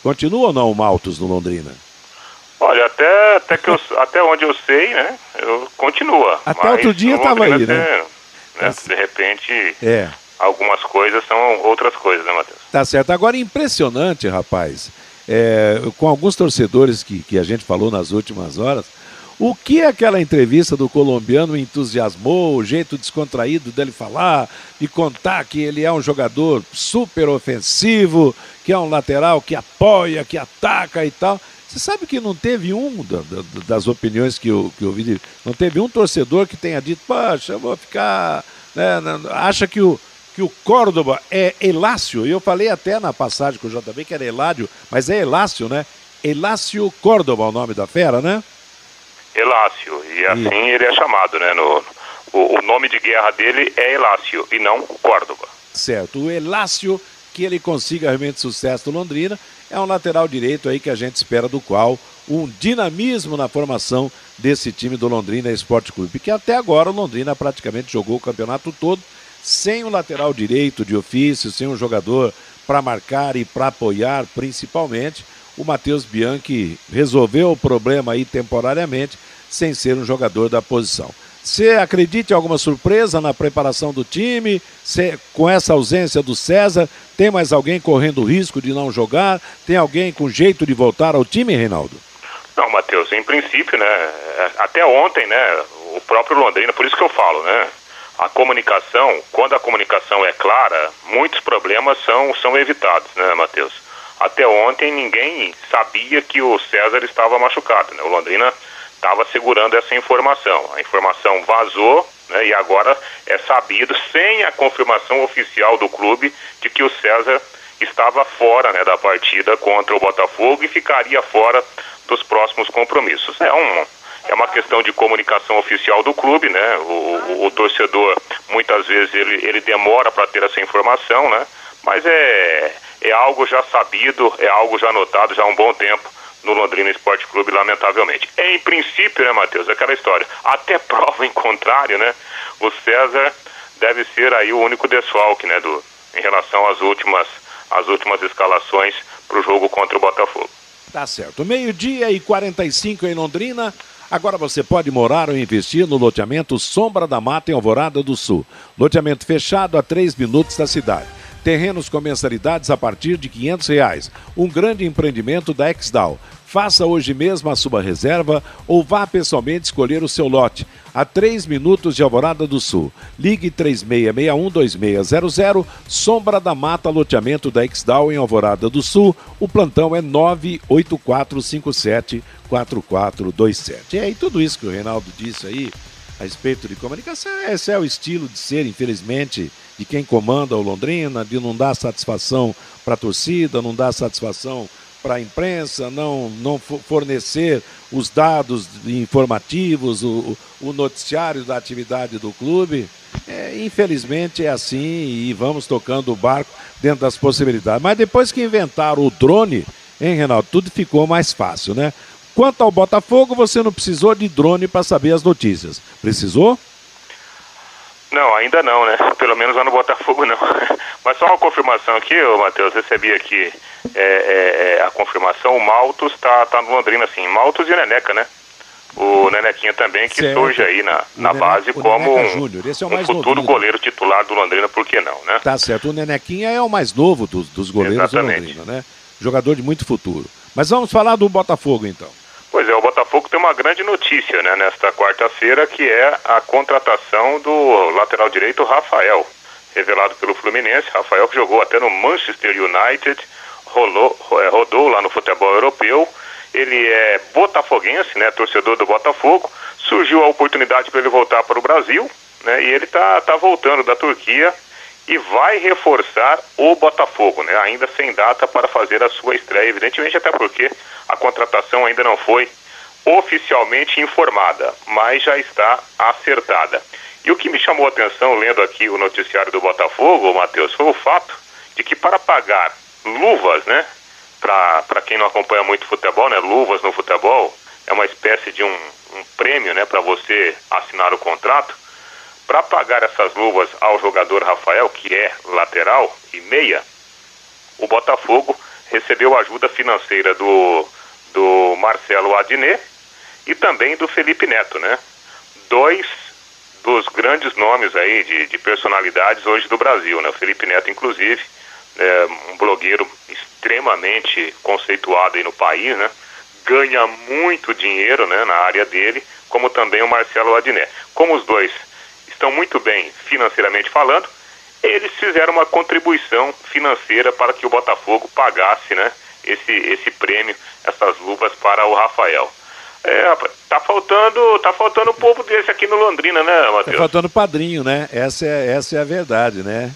Continua ou não o Maltos no Londrina? Olha, até, até, que eu, até onde eu sei, né? Eu continua. Até outro dia estava aí, né? né? De repente, é. algumas coisas são outras coisas, né, Matheus? Tá certo. Agora, impressionante, rapaz, é, com alguns torcedores que, que a gente falou nas últimas horas, o que aquela entrevista do colombiano entusiasmou, o jeito descontraído dele falar, de contar que ele é um jogador super ofensivo, que é um lateral que apoia, que ataca e tal. Você sabe que não teve um das opiniões que eu, que eu ouvi, não teve um torcedor que tenha dito, poxa, eu vou ficar. Né, acha que o, que o Córdoba é Elácio, e eu falei até na passagem com o JB que era Eládio, mas é Elácio, né? Elácio Córdoba é o nome da fera, né? Elácio, e assim e... ele é chamado, né? No, o, o nome de guerra dele é Elácio e não Córdoba. Certo, o Elácio, que ele consiga realmente sucesso no Londrina, é um lateral direito aí que a gente espera do qual um dinamismo na formação desse time do Londrina Esporte Clube, porque até agora o Londrina praticamente jogou o campeonato todo sem um lateral direito de ofício, sem um jogador para marcar e para apoiar principalmente. O Matheus Bianchi resolveu o problema aí temporariamente, sem ser um jogador da posição. Você acredita em alguma surpresa na preparação do time? Cê, com essa ausência do César, tem mais alguém correndo risco de não jogar? Tem alguém com jeito de voltar ao time, Reinaldo? Não, Matheus, em princípio, né? É, até ontem, né? O próprio Londrina, por isso que eu falo, né? A comunicação, quando a comunicação é clara, muitos problemas são, são evitados, né, Matheus? Até ontem ninguém sabia que o César estava machucado, né? O Londrina estava segurando essa informação. A informação vazou né, e agora é sabido, sem a confirmação oficial do clube, de que o César estava fora né, da partida contra o Botafogo e ficaria fora dos próximos compromissos. É, um, é uma questão de comunicação oficial do clube, né? O, o, o torcedor muitas vezes ele, ele demora para ter essa informação, né? Mas é, é algo já sabido, é algo já notado já há um bom tempo no Londrina Esporte Clube, lamentavelmente. Em princípio, né, Matheus, aquela história, até prova em contrário, né, o César deve ser aí o único desfalque, né, do, em relação às últimas, às últimas escalações para o jogo contra o Botafogo. Tá certo. Meio-dia e 45 em Londrina. Agora você pode morar ou investir no loteamento Sombra da Mata em Alvorada do Sul. Loteamento fechado a 3 minutos da cidade. Terrenos com mensalidades a partir de 500 reais. Um grande empreendimento da Exdal. Faça hoje mesmo a sua reserva ou vá pessoalmente escolher o seu lote. A 3 minutos de Alvorada do Sul. Ligue 3661-2600, Sombra da Mata, loteamento da Exdal em Alvorada do Sul. O plantão é 98457-4427. É, e tudo isso que o Reinaldo disse aí a respeito de comunicação, esse é o estilo de ser, infelizmente, de quem comanda o Londrina, de não dar satisfação para a torcida, não dar satisfação para a imprensa, não, não fornecer os dados informativos, o, o noticiário da atividade do clube. É, infelizmente é assim e vamos tocando o barco dentro das possibilidades. Mas depois que inventaram o drone, hein, Renato, tudo ficou mais fácil, né? Quanto ao Botafogo, você não precisou de drone para saber as notícias. Precisou? Não, ainda não, né? Pelo menos lá no Botafogo não. Mas só uma confirmação aqui, Matheus, recebi aqui é, é, é, a confirmação, o Maltos tá, tá no Londrina, assim, Maltos e Neneca, né? O Nenequinha também, que certo. surge aí na, na Neneca, base como um, é um futuro novinho. goleiro titular do Londrina, por que não, né? Tá certo, o Nenequinha é o mais novo dos, dos goleiros Exatamente. do Londrina, né? Jogador de muito futuro. Mas vamos falar do Botafogo, então. Pois é, o Botafogo tem uma grande notícia né, nesta quarta-feira, que é a contratação do lateral direito Rafael, revelado pelo Fluminense. Rafael que jogou até no Manchester United, rolou, é, rodou lá no futebol europeu. Ele é botafoguense, né, torcedor do Botafogo. Surgiu a oportunidade para ele voltar para o Brasil, né, e ele está tá voltando da Turquia e vai reforçar o Botafogo, né? Ainda sem data para fazer a sua estreia, evidentemente até porque a contratação ainda não foi oficialmente informada, mas já está acertada. E o que me chamou a atenção lendo aqui o noticiário do Botafogo, Matheus, foi o fato de que para pagar luvas, né? Para quem não acompanha muito futebol, né? Luvas no futebol é uma espécie de um, um prêmio, né? Para você assinar o contrato. Para pagar essas luvas ao jogador Rafael, que é lateral e meia, o Botafogo recebeu ajuda financeira do, do Marcelo Adnet e também do Felipe Neto, né? Dois dos grandes nomes aí de, de personalidades hoje do Brasil, né? O Felipe Neto, inclusive, é um blogueiro extremamente conceituado aí no país, né? Ganha muito dinheiro, né, na área dele, como também o Marcelo Adnet. Como os dois estão muito bem financeiramente falando, eles fizeram uma contribuição financeira para que o Botafogo pagasse, né, esse, esse prêmio, essas luvas para o Rafael. É, tá faltando, tá faltando um povo desse aqui no Londrina, né, Matheus? Tá faltando padrinho, né? Essa é, essa é a verdade, né?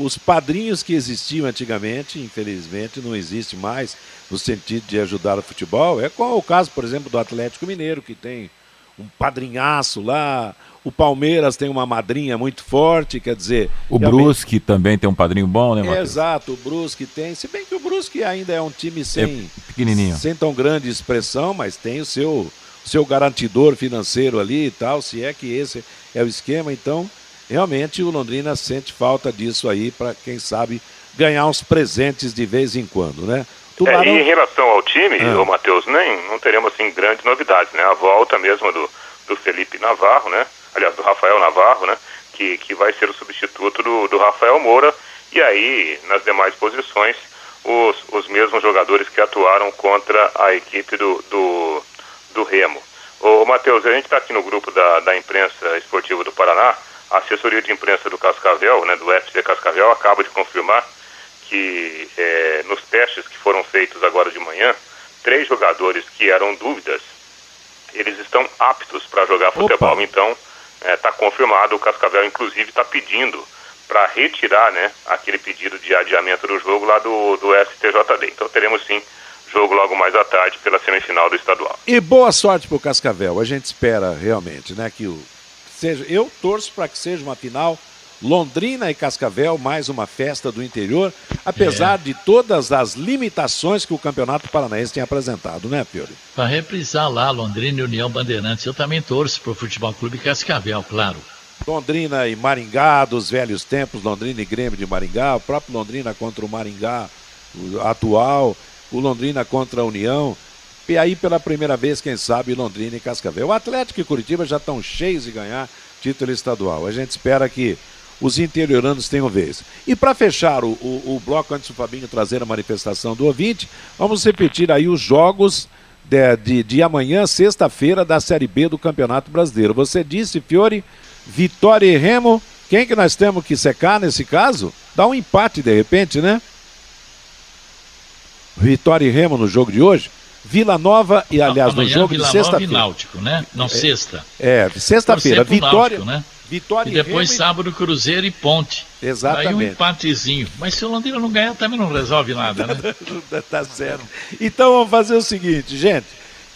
Os padrinhos que existiam antigamente, infelizmente, não existe mais no sentido de ajudar o futebol. É como o caso, por exemplo, do Atlético Mineiro, que tem um padrinhaço lá, o Palmeiras tem uma madrinha muito forte, quer dizer. O realmente... Brusque também tem um padrinho bom, né, Matheus? Exato, o Brusque tem. Se bem que o Brusque ainda é um time sem, é pequenininho. sem tão grande expressão, mas tem o seu, seu garantidor financeiro ali e tal, se é que esse é o esquema. Então, realmente o Londrina sente falta disso aí para, quem sabe, ganhar uns presentes de vez em quando, né? Tubarão... É, e em relação ao time, ah. Matheus, nem não teremos assim grandes novidades, né? A volta mesmo do, do Felipe Navarro, né? Aliás, do Rafael Navarro, né? Que, que vai ser o substituto do, do Rafael Moura. E aí, nas demais posições, os, os mesmos jogadores que atuaram contra a equipe do, do, do Remo. Ô, Matheus, a gente está aqui no grupo da, da imprensa esportiva do Paraná. A assessoria de imprensa do Cascavel, né, do FC Cascavel, acaba de confirmar que é, nos testes que foram feitos agora de manhã, três jogadores que eram dúvidas, eles estão aptos para jogar futebol. Opa. Então, está é, tá confirmado, o Cascavel inclusive está pedindo para retirar né, aquele pedido de adiamento do jogo lá do, do STJD. Então teremos sim jogo logo mais à tarde pela semifinal do estadual. E boa sorte para o Cascavel. A gente espera realmente, né, que o seja. Eu torço para que seja uma final Londrina e Cascavel, mais uma festa do interior, apesar é. de todas as limitações que o Campeonato Paranaense tem apresentado, né, Fiore? Para reprisar lá Londrina e União Bandeirantes, eu também torço para o Futebol Clube Cascavel, claro. Londrina e Maringá, dos velhos tempos, Londrina e Grêmio de Maringá, o próprio Londrina contra o Maringá o atual, o Londrina contra a União. E aí, pela primeira vez, quem sabe, Londrina e Cascavel. O Atlético e Curitiba já estão cheios de ganhar título estadual. A gente espera que os interioranos tenham vez. E para fechar o, o, o, bloco, antes do Fabinho trazer a manifestação do ouvinte, vamos repetir aí os jogos de, de, de amanhã, sexta-feira, da Série B do Campeonato Brasileiro. Você disse, Fiore, Vitória e Remo. Quem que nós temos que secar nesse caso? Dá um empate de repente, né? Vitória e Remo no jogo de hoje. Vila Nova e aliás Não, no jogo Vila de sexta-feira. Náutico, né? Não, é, sexta. É, sexta-feira. Vitória, Náutico, né? Vitória e depois Remo... sábado Cruzeiro e Ponte. Exatamente. Aí um empatezinho. Mas se o Londrina não ganhar, também não resolve nada, né? tá certo. Então vamos fazer o seguinte, gente.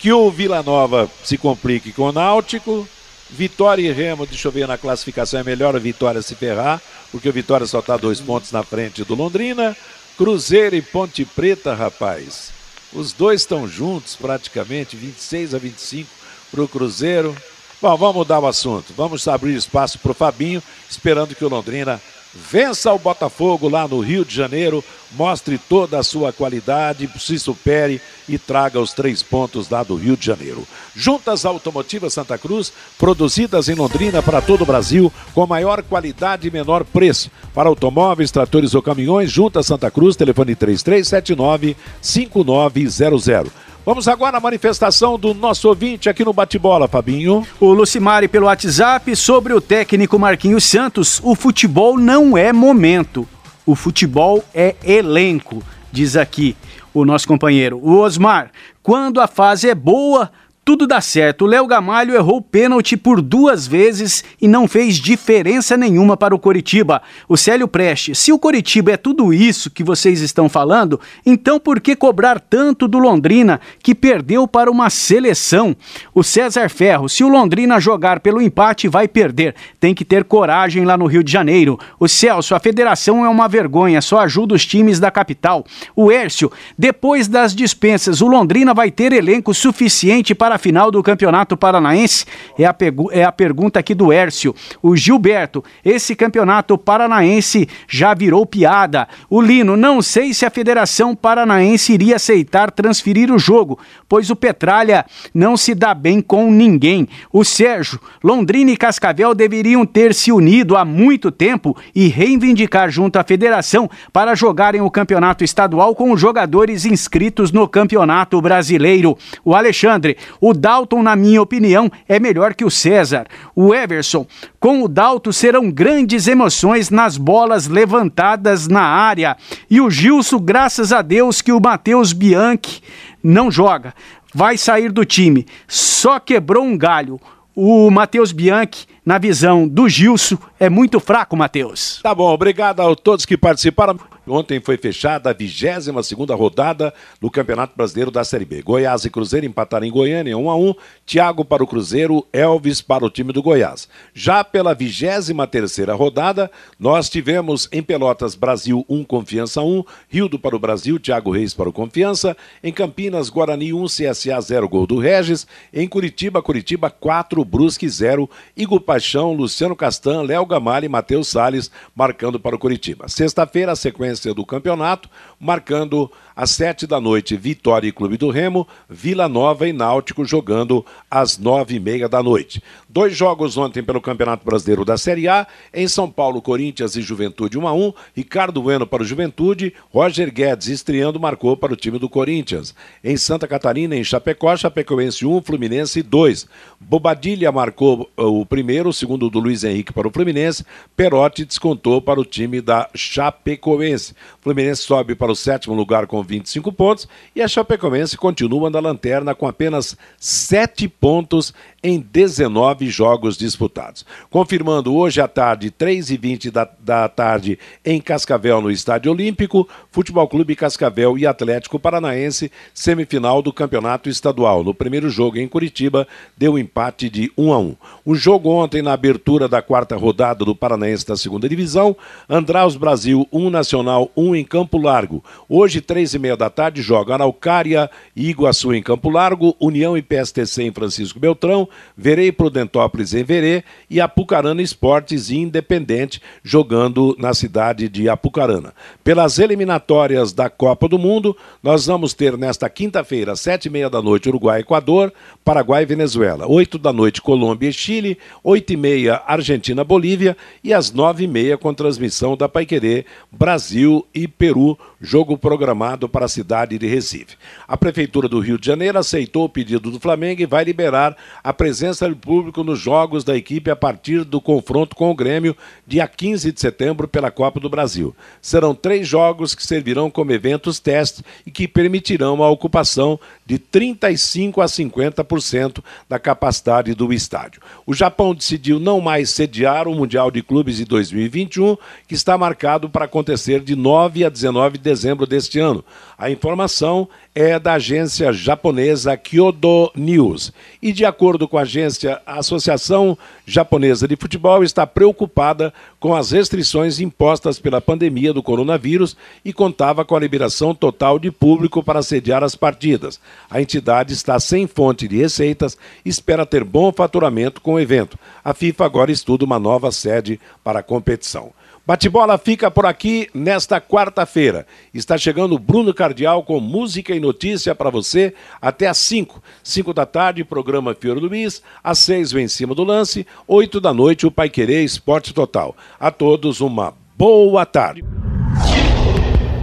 Que o Vila Nova se complique com o Náutico. Vitória e Remo, deixa eu ver na classificação, é melhor a Vitória se ferrar, porque o Vitória só está dois pontos na frente do Londrina. Cruzeiro e Ponte Preta, rapaz. Os dois estão juntos praticamente, 26 a 25 para o Cruzeiro. Bom, vamos mudar o assunto. Vamos abrir espaço para o Fabinho, esperando que o Londrina vença o Botafogo lá no Rio de Janeiro, mostre toda a sua qualidade, se supere e traga os três pontos lá do Rio de Janeiro. Juntas Automotivas Santa Cruz, produzidas em Londrina para todo o Brasil, com maior qualidade e menor preço. Para automóveis, tratores ou caminhões, Juntas Santa Cruz, telefone 3379 5900. Vamos agora à manifestação do nosso ouvinte aqui no Bate-Bola, Fabinho. O Lucimari pelo WhatsApp sobre o técnico Marquinhos Santos. O futebol não é momento, o futebol é elenco, diz aqui o nosso companheiro. O Osmar, quando a fase é boa, tudo dá certo. Léo Gamalho errou pênalti por duas vezes e não fez diferença nenhuma para o Coritiba. O Célio Preste, se o Coritiba é tudo isso que vocês estão falando, então por que cobrar tanto do Londrina, que perdeu para uma seleção? O César Ferro, se o Londrina jogar pelo empate, vai perder. Tem que ter coragem lá no Rio de Janeiro. O Celso, a federação é uma vergonha, só ajuda os times da capital. O Hércio, depois das dispensas, o Londrina vai ter elenco suficiente para a final do Campeonato Paranaense? É a, é a pergunta aqui do Hércio. O Gilberto, esse Campeonato Paranaense já virou piada. O Lino, não sei se a Federação Paranaense iria aceitar transferir o jogo, pois o Petralha não se dá bem com ninguém. O Sérgio, Londrina e Cascavel deveriam ter se unido há muito tempo e reivindicar junto à federação para jogarem o campeonato estadual com os jogadores inscritos no Campeonato Brasileiro. O Alexandre, o Dalton, na minha opinião, é melhor que o César. O Everson, com o Dalton serão grandes emoções nas bolas levantadas na área. E o Gilson, graças a Deus que o Matheus Bianchi não joga. Vai sair do time. Só quebrou um galho. O Matheus Bianchi na visão do Gilson, é muito fraco, Matheus. Tá bom, obrigado a todos que participaram. Ontem foi fechada a 22 segunda rodada do Campeonato Brasileiro da Série B. Goiás e Cruzeiro empataram em Goiânia 1 a 1. Thiago para o Cruzeiro, Elvis para o time do Goiás. Já pela 23 terceira rodada, nós tivemos em Pelotas Brasil 1 Confiança 1, Rildo para o Brasil, Thiago Reis para o Confiança, em Campinas Guarani 1 CSA 0 gol do Regis, em Curitiba Curitiba 4 Brusque 0, Igupa Paixão, Luciano Castan, Léo Gamalho e Matheus Salles marcando para o Curitiba. Sexta-feira, a sequência do campeonato, marcando às sete da noite, Vitória e Clube do Remo, Vila Nova e Náutico jogando às nove e meia da noite. Dois jogos ontem pelo Campeonato Brasileiro da Série A, em São Paulo, Corinthians e Juventude 1 a 1 Ricardo Bueno para o Juventude, Roger Guedes estreando marcou para o time do Corinthians. Em Santa Catarina, em Chapecó, Chapecoense 1, Fluminense 2. Bobadilha marcou uh, o primeiro, o segundo do Luiz Henrique para o Fluminense, Perotti descontou para o time da Chapecoense. Fluminense sobe para o sétimo lugar com 25 pontos e a Chapecoense continua na lanterna com apenas 7 pontos em 19 jogos disputados. Confirmando hoje à tarde, 3h20 da, da tarde, em Cascavel, no Estádio Olímpico, Futebol Clube Cascavel e Atlético Paranaense, semifinal do Campeonato Estadual. No primeiro jogo em Curitiba, deu empate de 1 a 1. O jogo ontem, na abertura da quarta rodada do Paranaense da segunda divisão, Andraus Brasil 1 Nacional 1 em Campo Largo. Hoje, 3 e meia da tarde, joga Araucária e Iguaçu em Campo Largo, União e PSTC em Francisco Beltrão, Verei Prudentópolis em Verê e Apucarana Esportes Independente jogando na cidade de Apucarana. Pelas eliminatórias da Copa do Mundo, nós vamos ter nesta quinta-feira, sete e meia da noite, Uruguai Equador, Paraguai e Venezuela. Oito da noite, Colômbia e Chile, oito e meia, Argentina Bolívia e às nove e meia, com transmissão da Paiquerê, Brasil e Peru, jogo programado para a cidade de Recife. A Prefeitura do Rio de Janeiro aceitou o pedido do Flamengo e vai liberar a presença do público nos jogos da equipe a partir do confronto com o Grêmio, dia 15 de setembro, pela Copa do Brasil. Serão três jogos que servirão como eventos teste e que permitirão a ocupação de 35% a 50% da capacidade do estádio. O Japão decidiu não mais sediar o Mundial de Clubes de 2021, que está marcado para acontecer de 9 a 19 de dezembro deste ano. A informação é da agência japonesa Kyodo News. E de acordo com a agência, a Associação Japonesa de Futebol está preocupada com as restrições impostas pela pandemia do coronavírus e contava com a liberação total de público para sediar as partidas. A entidade está sem fonte de receitas e espera ter bom faturamento com o evento. A FIFA agora estuda uma nova sede para a competição. Bate-bola fica por aqui nesta quarta-feira. Está chegando o Bruno Cardial com música e notícia para você até às 5. 5 da tarde, programa Fiore Luiz. Às 6, o Em Cima do Lance. 8 da noite, o Pai Querer Esporte Total. A todos, uma boa tarde.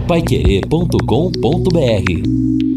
Paiquerê.com.br